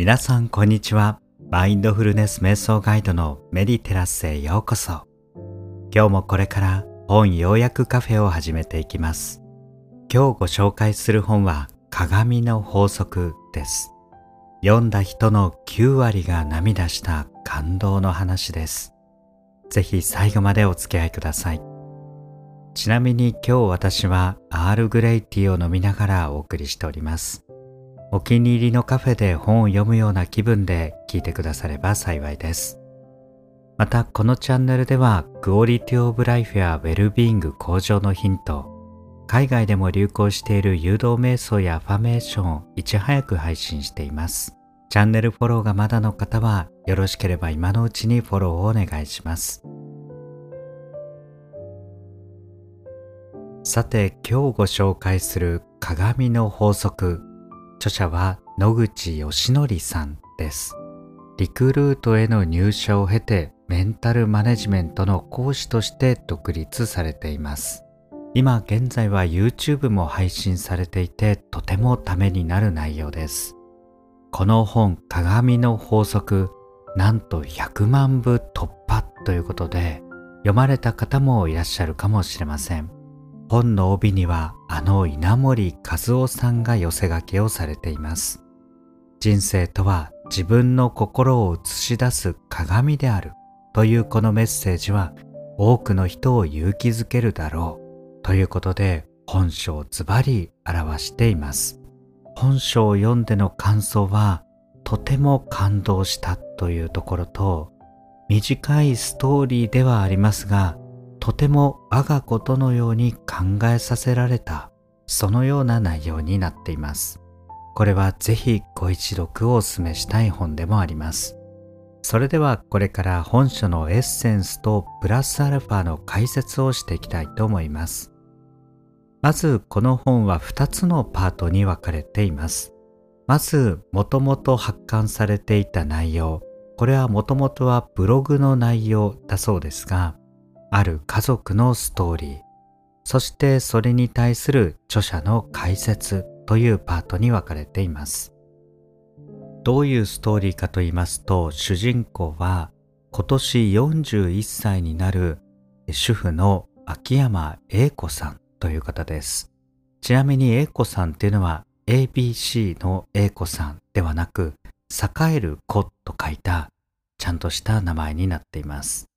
皆さんこんにちは。マインドフルネス瞑想ガイドのメディテラスへようこそ。今日もこれから本要約カフェを始めていきます。今日ご紹介する本は鏡の法則です。読んだ人の9割が涙した感動の話です。ぜひ最後までお付き合いください。ちなみに今日私はアールグレイティーを飲みながらお送りしております。お気に入りのカフェで本を読むような気分で聞いてくだされば幸いです。またこのチャンネルではクオリティオブライフやウェルビーイング向上のヒント、海外でも流行している誘導瞑想やアファメーションをいち早く配信しています。チャンネルフォローがまだの方はよろしければ今のうちにフォローをお願いします。さて今日ご紹介する鏡の法則著者は野口義則さんです。リクルートへの入社を経てメンタルマネジメントの講師として独立されています。今現在は YouTube も配信されていてとてもためになる内容です。この本鏡の法則なんと100万部突破ということで読まれた方もいらっしゃるかもしれません。本の帯にはあの稲森和夫さんが寄せ書きをされています。人生とは自分の心を映し出す鏡であるというこのメッセージは多くの人を勇気づけるだろうということで本書をズバリ表しています。本書を読んでの感想はとても感動したというところと短いストーリーではありますがとても我がことのように考えさせられたそのような内容になっています。これはぜひご一読をお勧めしたい本でもあります。それではこれから本書のエッセンスとプラスアルファの解説をしていきたいと思います。まずこの本は2つのパートに分かれています。まずもともと発刊されていた内容。これはもともとはブログの内容だそうですがある家族のストーリー、そしてそれに対する著者の解説というパートに分かれています。どういうストーリーかと言いますと、主人公は今年41歳になる主婦の秋山英子さんという方です。ちなみに英子さんっていうのは ABC の英子さんではなく、栄える子と書いたちゃんとした名前になっています。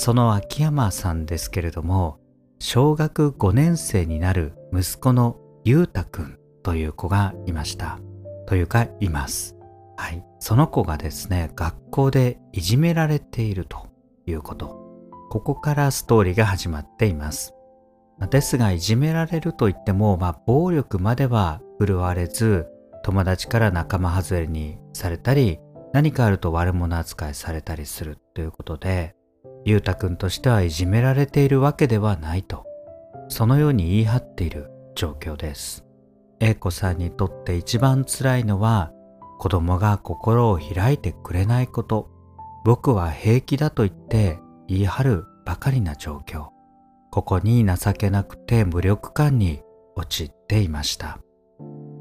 その秋山さんですけれども小学5年生になる息子のゆうたくんという子がいました。というかいます。はい。その子がですね学校でいじめられているということ。ここからストーリーが始まっています。ですがいじめられるといっても、まあ、暴力までは振るわれず友達から仲間外れにされたり何かあると悪者扱いされたりするということでゆうたくんとしてはいじめられているわけではないと、そのように言い張っている状況です。A 子さんにとって一番辛いのは、子供が心を開いてくれないこと、僕は平気だと言って言い張るばかりな状況。ここに情けなくて無力感に陥っていました。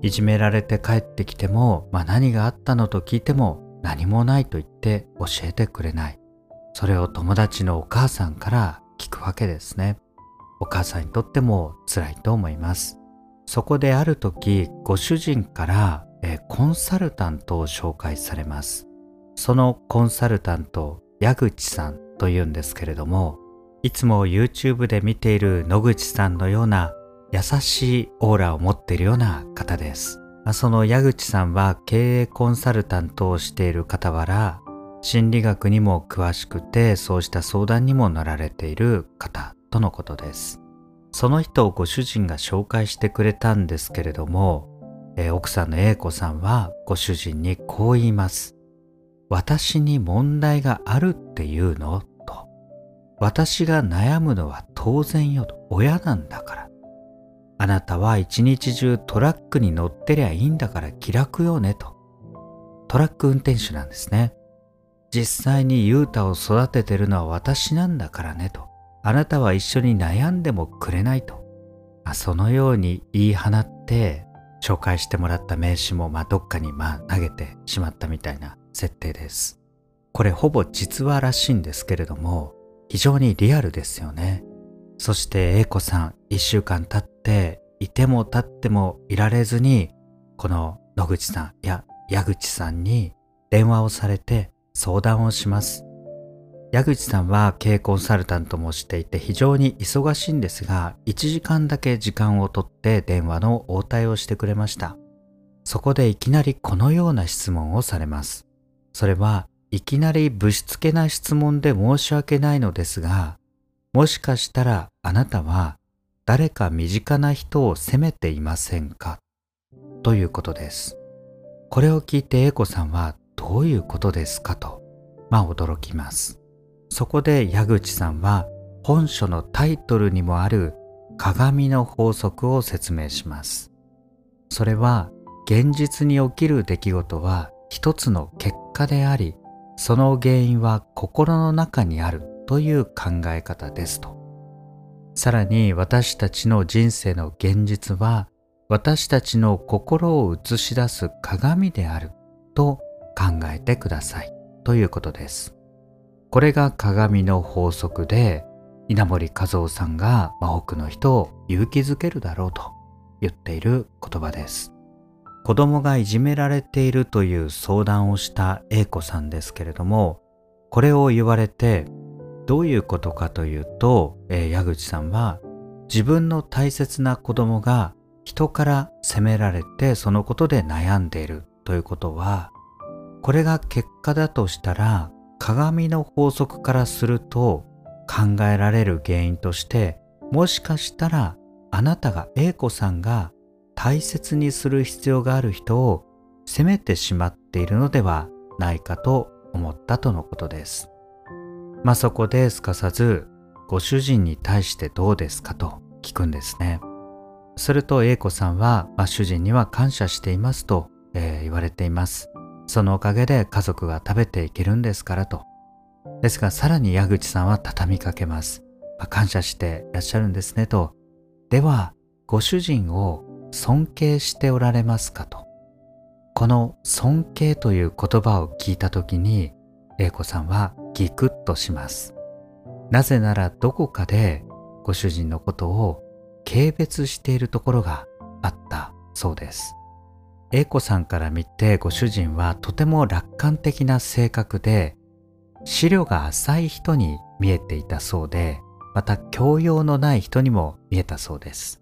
いじめられて帰ってきても、まあ、何があったのと聞いても何もないと言って教えてくれない。それを友達のお母さんから聞くわけですね。お母さんにとっても辛いと思います。そこである時、ご主人からコンサルタントを紹介されます。そのコンサルタント、矢口さんというんですけれども、いつも YouTube で見ている野口さんのような優しいオーラを持っているような方です。その矢口さんは経営コンサルタントをしている傍ら、心理学にも詳しくてそうした相談にも乗られている方とのことです。その人をご主人が紹介してくれたんですけれども、えー、奥さんの A 子さんはご主人にこう言います。私に問題があるっていうの？と。私が悩むのは当然よと。親なんだから。あなたは一日中トラックに乗ってりゃいいんだから気楽よねと。トラック運転手なんですね。実際にユータを育ててるのは私なんだからねと。あなたは一緒に悩んでもくれないと。そのように言い放って紹介してもらった名刺もまあどっかにまあ投げてしまったみたいな設定です。これほぼ実話らしいんですけれども非常にリアルですよね。そして A 子さん一週間経っていても立ってもいられずにこの野口さんや矢口さんに電話をされて相談をします。矢口さんは経営コンサルタントもしていて非常に忙しいんですが1時間だけ時間をとって電話の応対をしてくれました。そこでいきなりこのような質問をされます。それはいきなりぶしつけな質問で申し訳ないのですがもしかしたらあなたは誰か身近な人を責めていませんか？ということです。これを聞いて A 子さんはどういうことですかとまあ驚きますそこで矢口さんは本書のタイトルにもある鏡の法則を説明します。それは現実に起きる出来事は一つの結果であり、その原因は心の中にあるという考え方ですと。さらに私たちの人生の現実は私たちの心を映し出す鏡であると考えてくださいということです。これが鏡の法則で稲森和夫さんが多くの人を勇気づけるだろうと言っている言葉です子供がいじめられているという相談をした A 子さんですけれどもこれを言われてどういうことかというと、えー、矢口さんは自分の大切な子供が人から責められてそのことで悩んでいるということはこれが結果だとしたら鏡の法則からすると考えられる原因としてもしかしたらあなたが A 子さんが大切にする必要がある人を責めてしまっているのではないかと思ったとのことです。まあそこですかさずご主人に対してどうですかと聞くんですね。すると A 子さんは、まあ、主人には感謝していますと、えー、言われています。そのおかげで家族が食べていけるんですからと。ですがさらに矢口さんは畳みかけます。まあ、感謝していらっしゃるんですねと。では、ご主人を尊敬しておられますかと。この尊敬という言葉を聞いた時に、英子さんはギクッとします。なぜならどこかでご主人のことを軽蔑しているところがあったそうです。A 子さんから見てご主人はとても楽観的な性格で資料が浅い人に見えていたそうでまた教養のない人にも見えたそうです。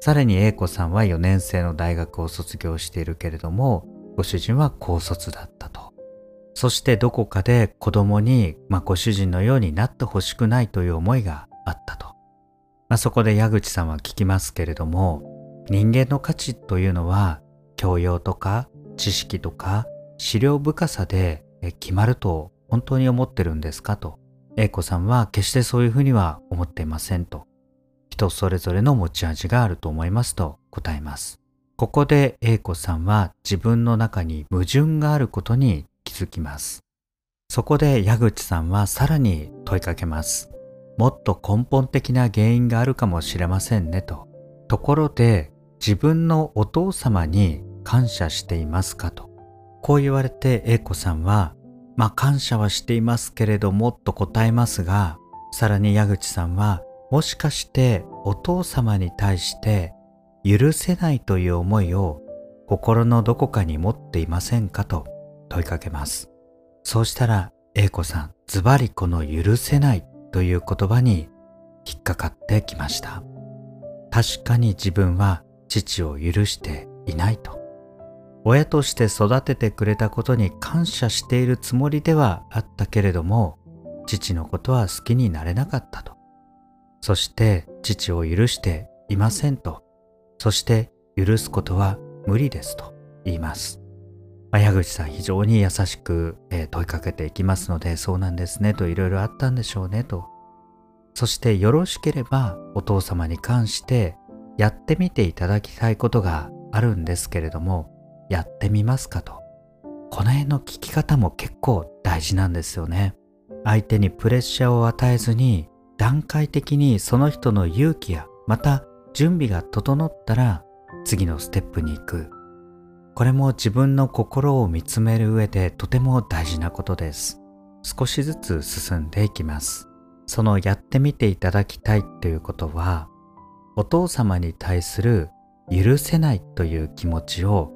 さらに A 子さんは4年生の大学を卒業しているけれどもご主人は高卒だったと。そしてどこかで子供に、まあ、ご主人のようになってほしくないという思いがあったと、まあ、そこで矢口さんは聞きますけれども人間の価値というのは教養とか知識とか資料深さで決まると本当に思ってるんですか？と。A 子さんは決してそういうふうには思っていませんと。人それぞれの持ち味があると思いますと答えます。ここで A 子さんは自分の中に矛盾があることに気づきます。そこで矢口さんはさらに問いかけます。もっと根本的な原因があるかもしれませんねと。ところで自分のお父様に感謝していますかと。こう言われて A 子さんは、まあ感謝はしていますけれどもと答えますが、さらに矢口さんは、もしかしてお父様に対して許せないという思いを心のどこかに持っていませんかと問いかけます。そうしたら A 子さん、ズバリこの許せないという言葉に引っかかってきました。確かに自分は父を許していないと。親として育ててくれたことに感謝しているつもりではあったけれども、父のことは好きになれなかったと。そして父を許していませんと。そして許すことは無理ですと言います。矢口さん非常に優しく、え問いかけていきますので、そうなんですねといろいろあったんでしょうねと。そしてよろしければお父様に関してやってみていただきたいことがあるんですけれども、やってみますかと。この辺の聞き方も結構大事なんですよね。相手にプレッシャーを与えずに段階的にその人の勇気やまた準備が整ったら次のステップに行く。これも自分の心を見つめる上でとても大事なことです。少しずつ進んでいきます。そのやってみていただきたいということは、お父様に対する許せないという気持ちを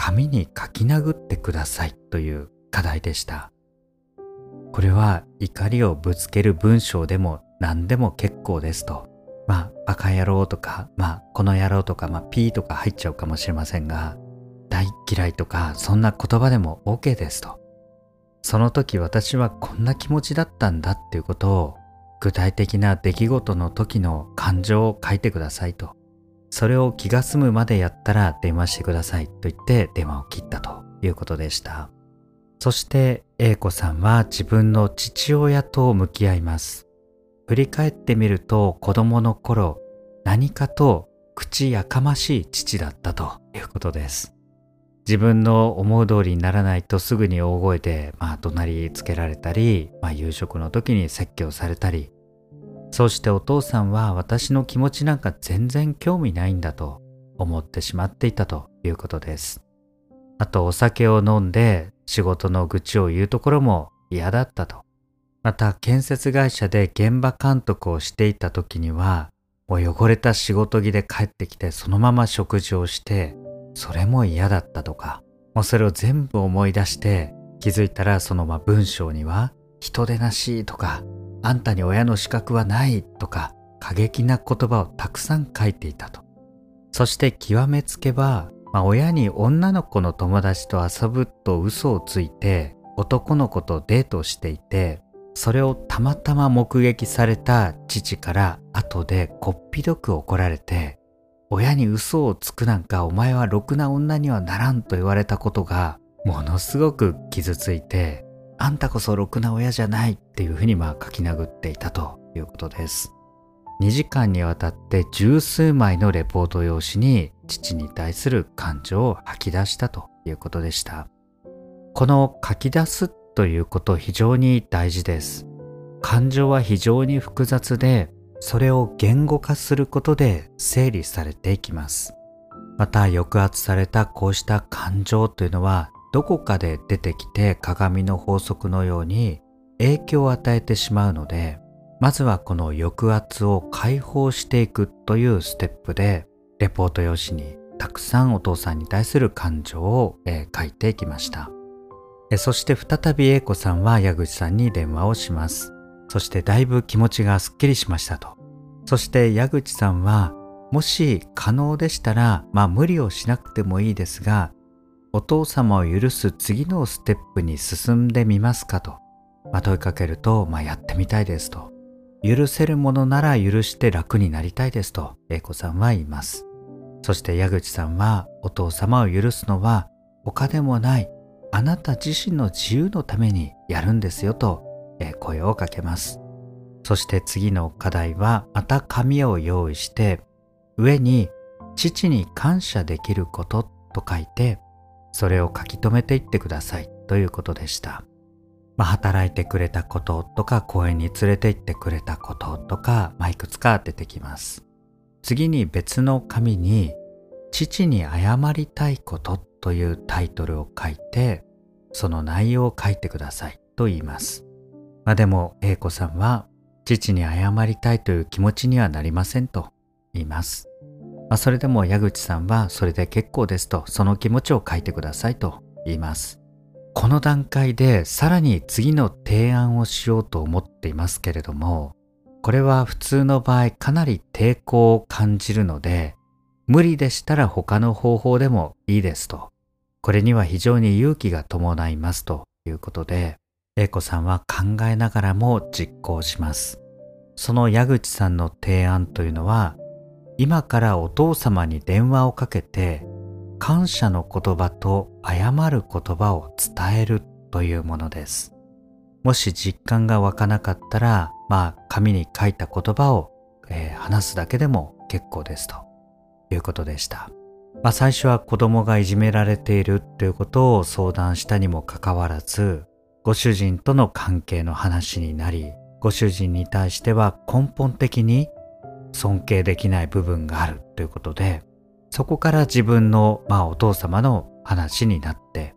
紙に書き殴ってくださいという課題でした。これは怒りをぶつける文章でも何でも結構ですと。まあ、バカ野郎とか、まあ、この野郎とか、まあ、ピーとか入っちゃうかもしれませんが、大嫌いとか、そんな言葉でも OK ですと。その時私はこんな気持ちだったんだっていうことを、具体的な出来事の時の感情を書いてくださいと。それを気が済むまでやったら電話してくださいと言って電話を切ったということでした。そして A 子さんは自分の父親と向き合います。振り返ってみると子供の頃何かと口やかましい父だったということです。自分の思う通りにならないとすぐに大声で、まあ、怒鳴りつけられたり、まあ、夕食の時に説教されたり、そしてお父さんは私の気持ちなんか全然興味ないんだと思ってしまっていたということです。あとお酒を飲んで仕事の愚痴を言うところも嫌だったと。また建設会社で現場監督をしていた時にはもう汚れた仕事着で帰ってきてそのまま食事をしてそれも嫌だったとかもうそれを全部思い出して気づいたらそのま文章には人でなしとかあんたに親の資格はないとか過激な言葉をたくさん書いていたと。そして極めつけば、まあ、親に女の子の友達と遊ぶと嘘をついて男の子とデートしていてそれをたまたま目撃された父から後でこっぴどく怒られて親に嘘をつくなんかお前はろくな女にはならんと言われたことがものすごく傷ついてあんたこそろくな親じゃないっていうふうにまあ書き殴っていたということです。2時間にわたって十数枚のレポート用紙に父に対する感情を吐き出したということでした。この書き出すということ非常に大事です。感情は非常に複雑で、それを言語化することで整理されていきます。また抑圧されたこうした感情というのはどこかで出てきて鏡の法則のように影響を与えてしまうのでまずはこの抑圧を解放していくというステップでレポート用紙にたくさんお父さんに対する感情を、えー、書いていきました。えそして再び A 子さんは矢口さんに電話をします。そしてだいぶ気持ちがすっきりしましたと。そして矢口さんはもし可能でしたらまあ無理をしなくてもいいですがお父様を許す次のステップに進んでみますかと、まあ、問いかけると、まあ、やってみたいですと。許せるものなら許して楽になりたいですと、英子さんは言います。そして矢口さんは、お父様を許すのは他でもない、あなた自身の自由のためにやるんですよと、声をかけます。そして次の課題は、また紙を用意して、上に父に感謝できることと書いて、それを書き留めていってくださいということでした。まあ、働いてくれたこととか公園に連れて行ってくれたこととか、まあ、いくつか出てきます。次に別の紙に父に謝りたいことというタイトルを書いてその内容を書いてくださいと言います。まあ、でも A 子さんは父に謝りたいという気持ちにはなりませんと言います。まあ、それでも矢口さんはそれで結構ですとその気持ちを書いてくださいと言います。この段階でさらに次の提案をしようと思っていますけれどもこれは普通の場合かなり抵抗を感じるので無理でしたら他の方法でもいいですとこれには非常に勇気が伴いますということで A 子さんは考えながらも実行しますその矢口さんの提案というのは今からお父様に電話をかけて感謝の言葉と謝る言葉を伝えるというものです。もし実感が湧かなかったら、まあ紙に書いた言葉を、えー、話すだけでも結構ですということでした。まあ最初は子供がいじめられているということを相談したにもかかわらず、ご主人との関係の話になり、ご主人に対しては根本的に尊敬できない部分があるということでそこから自分の、まあ、お父様の話になって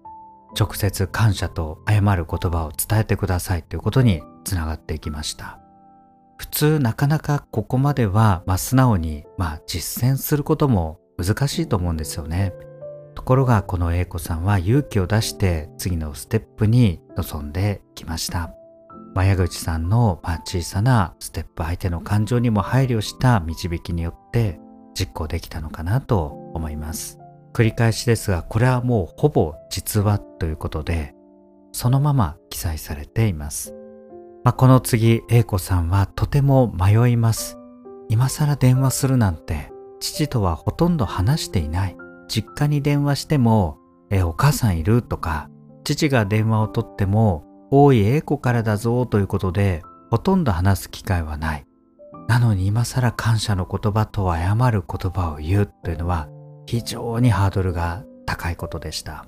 直接感謝と謝る言葉を伝えてくださいということにつながっていきました。普通なかなかここまでは、まあ、素直に、まあ、実践することも難しいと思うんですよね。ところがこの A 子さんは勇気を出して次のステップに臨んできました。ま矢口さんの、ま小さなステップ相手の感情にも配慮した導きによって実行できたのかなと思います。繰り返しですがこれはもうほぼ実話ということでそのまま記載されています、まあ、この次 A 子さんはとても迷います。今更電話するなんて父とはほとんど話していない。実家に電話しても「えお母さんいる?」とか父が電話を取っても「おい A 子からだぞ」ということでほとんど話す機会はないなのに今更感謝の言葉と謝る言葉を言うというのは非常にハードルが高いことでした。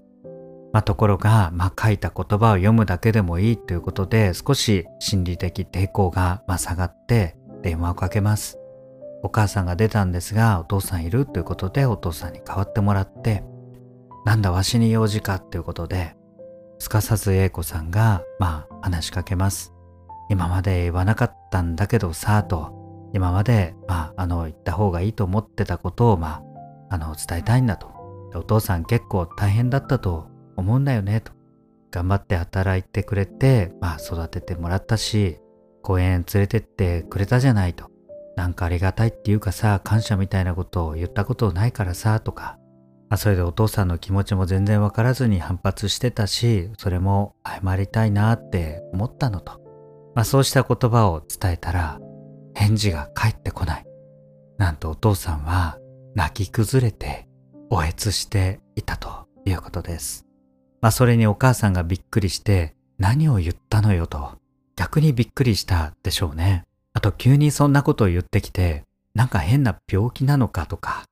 まあ、ところが、まあ、書いた言葉を読むだけでもいいということで少し心理的抵抗がま下がって電話をかけます。お母さんが出たんですがお父さんいるということでお父さんに代わってもらってなんだわしに用事かということですかさず A 子さんがまあ話しかけます。今まで言わなかったんだけどさと。今までまああの言った方がいいと思ってたことをまああの伝えたいんだと。お父さん結構大変だったと思うんだよねと。頑張って働いてくれてまあ育ててもらったし公園連れてってくれたじゃないと。なんかありがたいっていうかさ感謝みたいなことを言ったことないからさとか。まあそれでお父さんの気持ちも全然わからずに反発してたしそれも謝りたいなって思ったのと、まあ、そうした言葉を伝えたら返事が返ってこないなんとお父さんは泣き崩れておえつしていたということです。まあそれにお母さんがびっくりして何を言ったのよと逆にびっくりしたでしょうね。あと急にそんなことを言ってきてなんか変な病気なのかとか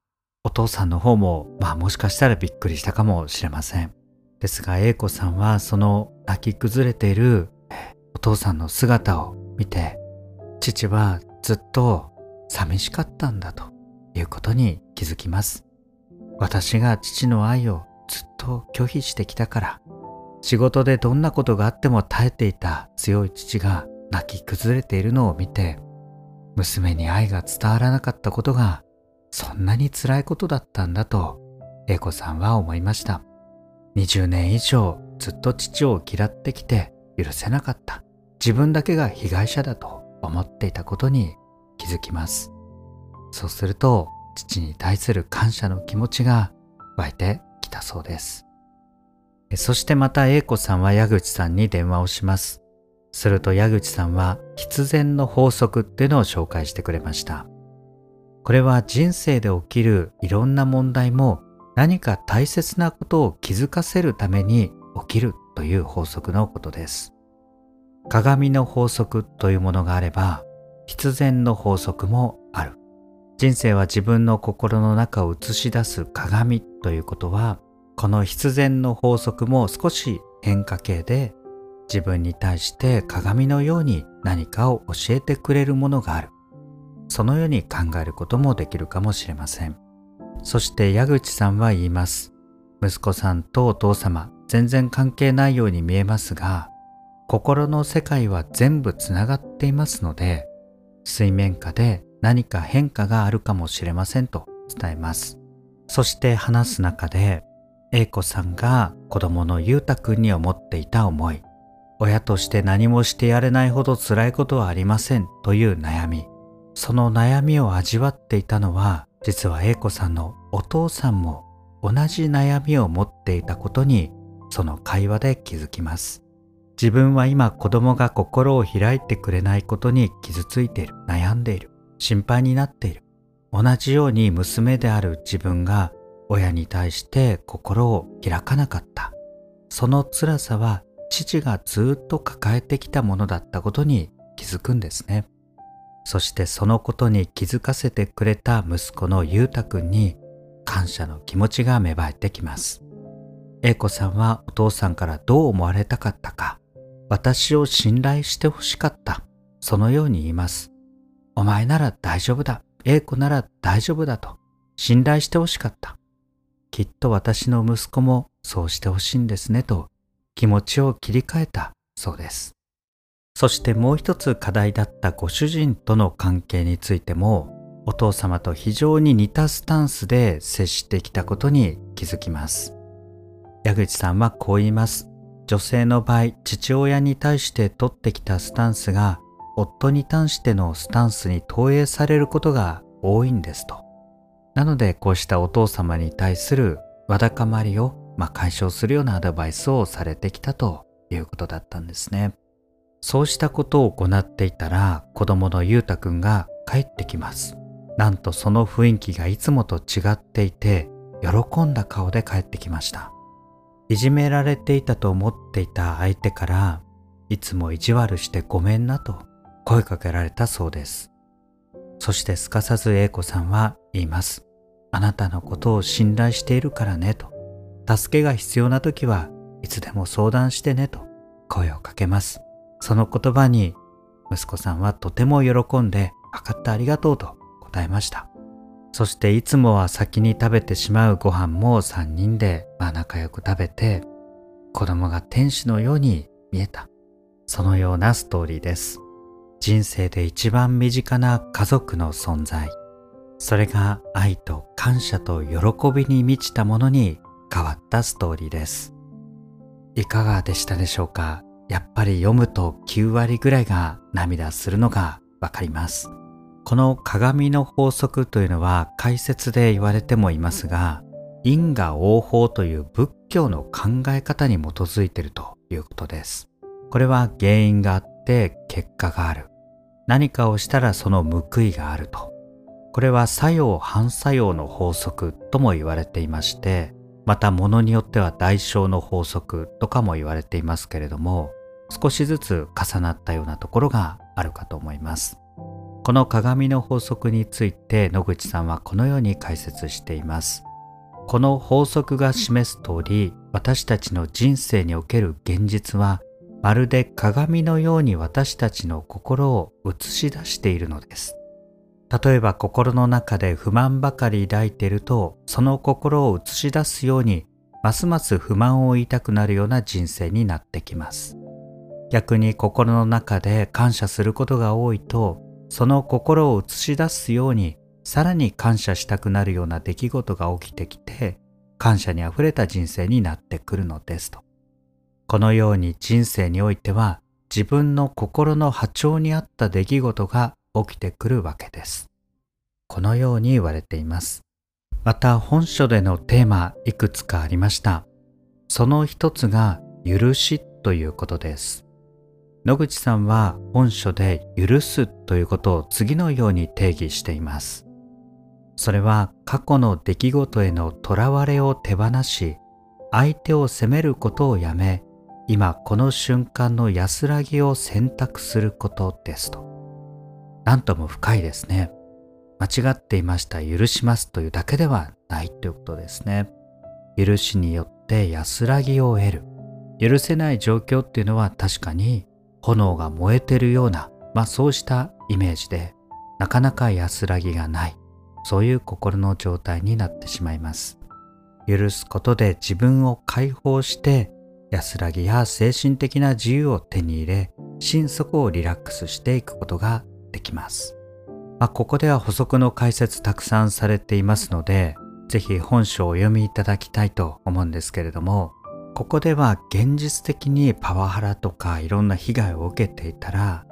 お父さんの方もまあもしかしたらびっくりしたかもしれません。ですが A 子さんはその泣き崩れているお父さんの姿を見て父はずっと寂しかったんだということに気づきます。私が父の愛をずっと拒否してきたから、仕事でどんなことがあっても耐えていた強い父が泣き崩れているのを見て、娘に愛が伝わらなかったことがそんなに辛いことだったんだと、英子さんは思いました。20年以上ずっと父を嫌ってきて許せなかった。自分だけが被害者だと思っていたことに気づきます。そうすると父に対する感謝の気持ちが湧いてきたそうです。そしてまた A 子さんは矢口さんに電話をします。すると矢口さんは必然の法則っていうのを紹介してくれました。これは人生で起きるいろんな問題も何か大切なことを気づかせるために起きるという法則のことです。鏡の法則というものがあれば必然の法則もある。人生は自分の心の中を映し出す鏡ということはこの必然の法則も少し変化系で自分に対して鏡のように何かを教えてくれるものがあるそのように考えることもできるかもしれませんそして矢口さんは言います息子さんとお父様全然関係ないように見えますが心の世界は全部つながっていますので水面下で何か変化があるかもしれませんと伝えます。そして話す中で、A 子さんが子供のゆうたくんに思っていた思い、親として何もしてやれないほど辛いことはありませんという悩み、その悩みを味わっていたのは、実は A 子さんのお父さんも同じ悩みを持っていたことに、その会話で気づきます。自分は今子供が心を開いてくれないことに傷ついている、悩んでいる。心配になっている。同じように娘である自分が親に対して心を開かなかった。その辛さは父がずっと抱えてきたものだったことに気づくんですね。そしてそのことに気づかせてくれた息子のゆうたくんに感謝の気持ちが芽生えてきます。英子さんはお父さんからどう思われたかったか、私を信頼してほしかった。そのように言います。お前なら大丈夫だ。A 子なら大丈夫だと信頼してほしかった。きっと私の息子もそうしてほしいんですねと気持ちを切り替えたそうです。そしてもう一つ課題だったご主人との関係についてもお父様と非常に似たスタンスで接してきたことに気づきます。矢口さんはこう言います。女性の場合、父親に対して取ってきたスタンスが夫に対してのスタンスに投影されることが多いんですと。なのでこうしたお父様に対するわだかまりを、まあ、解消するようなアドバイスをされてきたということだったんですね。そうしたことを行っていたら子供のゆうたくんが帰ってきます。なんとその雰囲気がいつもと違っていて喜んだ顔で帰ってきました。いじめられていたと思っていた相手からいつも意地悪してごめんなと声かけられたそうです。そしてすかさず A 子さんは言います。あなたのことを信頼しているからねと。助けが必要な時はいつでも相談してねと声をかけます。その言葉に息子さんはとても喜んで分かったありがとうと答えました。そしていつもは先に食べてしまうご飯も3人でま仲良く食べて子供が天使のように見えた。そのようなストーリーです。人生で一番身近な家族の存在。それが愛と感謝と喜びに満ちたものに変わったストーリーです。いかがでしたでしょうか？やっぱり読むと9割ぐらいが涙するのがわかります。この鏡の法則というのは解説で言われてもいますが、因果応報という仏教の考え方に基づいているということです。これは原因があって結果がある。何かをしたらその報いがあると。これは作用反作用の法則とも言われていまして、また物によっては代償の法則とかも言われていますけれども、少しずつ重なったようなところがあるかと思います。この鏡の法則について野口さんはこのように解説しています。この法則が示す通り、私たちの人生における現実はまるで鏡のように私たちの心を映し出しているのです。例えば心の中で不満ばかり抱いていると、その心を映し出すように、ますます不満を言いたくなるような人生になってきます。逆に心の中で感謝することが多いと、その心を映し出すように、さらに感謝したくなるような出来事が起きてきて、感謝にあふれた人生になってくるのですと。このように人生においては自分の心の波長に合った出来事が起きてくるわけです。このように言われています。また本書でのテーマいくつかありました。その一つが許しということです。野口さんは本書で許すということを次のように定義しています。それは過去の出来事へのとらわれを手放し、相手を責めることをやめ、今この瞬間の安らぎを選択することですと。なんとも深いですね。間違っていました許しますというだけではないということですね。許しによって安らぎを得る。許せない状況っていうのは確かに炎が燃えてるような、まあそうしたイメージでなかなか安らぎがない。そういう心の状態になってしまいます。許すことで自分を解放して安らぎや精神的な自由を手に入れ心底をリラックスしていくことができます、まあ、ここでは補足の解説たくさんされていますのでぜひ本書をお読みいただきたいと思うんですけれどもここでは現実的にパワハラとかいろんな被害を受けていたら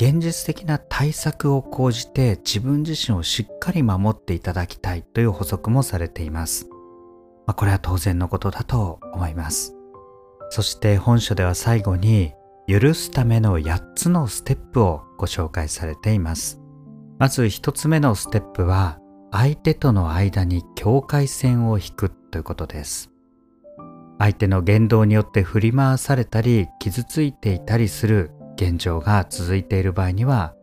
現実的な対策を講じて自分自身をしっかり守っていただきたいという補足もされています。まあ、これは当然のことだと思います。そして本書では最後に許すための8つのステップをご紹介されています。まず1つ目のステップは相手との間に境界線を引くということです。相手の言動によって振り回されたり傷ついていたりする現状が続いている場合には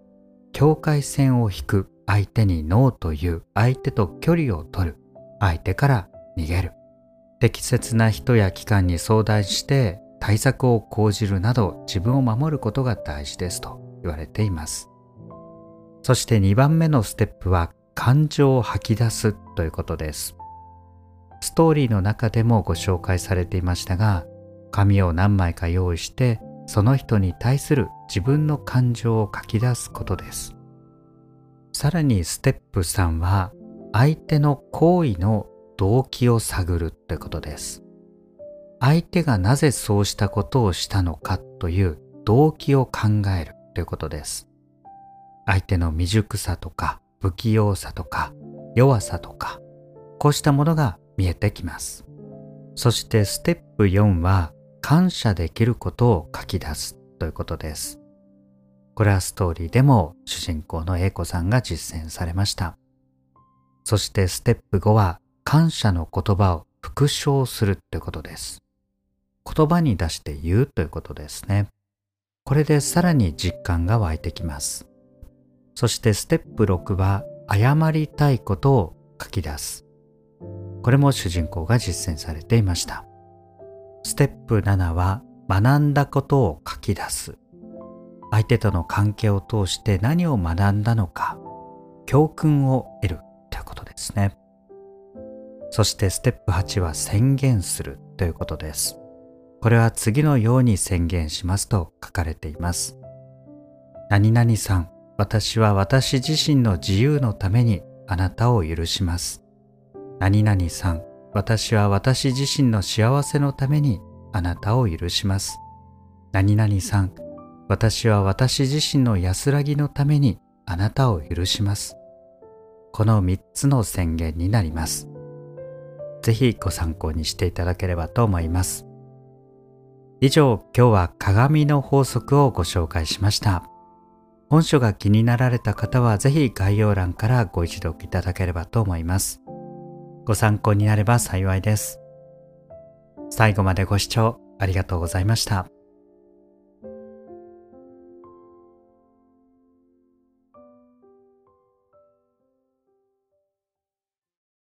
境界線を引く相手にノーという相手と距離を取る相手から逃げる適切な人や機関に相談して対策を講じるなど自分を守ることが大事ですと言われています。そして2番目のステップは感情を吐き出すということです。ストーリーの中でもご紹介されていましたが、紙を何枚か用意してその人に対する自分の感情を書き出すことです。さらにステップ3は相手の行為の動機を探るということです。相手がなぜそうしたことをしたのかという動機を考えるということです。相手の未熟さとか不器用さとか弱さとかこうしたものが見えてきます。そしてステップ4は感謝できることを書き出すということです。これはストーリーでも主人公の A 子さんが実践されました。そしてステップ5は感謝の言葉を復唱するということです。言葉に出して言うということですね。これでさらに実感が湧いてきます。そしてステップ6は謝りたいことを書き出す。これも主人公が実践されていました。ステップ7は学んだことを書き出す。相手との関係を通して何を学んだのか、教訓を得るということですね。そしてステップ8は宣言するということです。これは次のように宣言しますと書かれています。何々さん、私は私自身の自由のためにあなたを許します。何々さん、私は私自身の幸せのためにあなたを許します。何々さん、私は私自身の安らぎのためにあなたを許します。この3つの宣言になります。ぜひご参考にしていただければと思います。以上、今日は鏡の法則をご紹介しました。本書が気になられた方はぜひ概要欄からご一読いただければと思います。ご参考になれば幸いです。最後までご視聴ありがとうございました。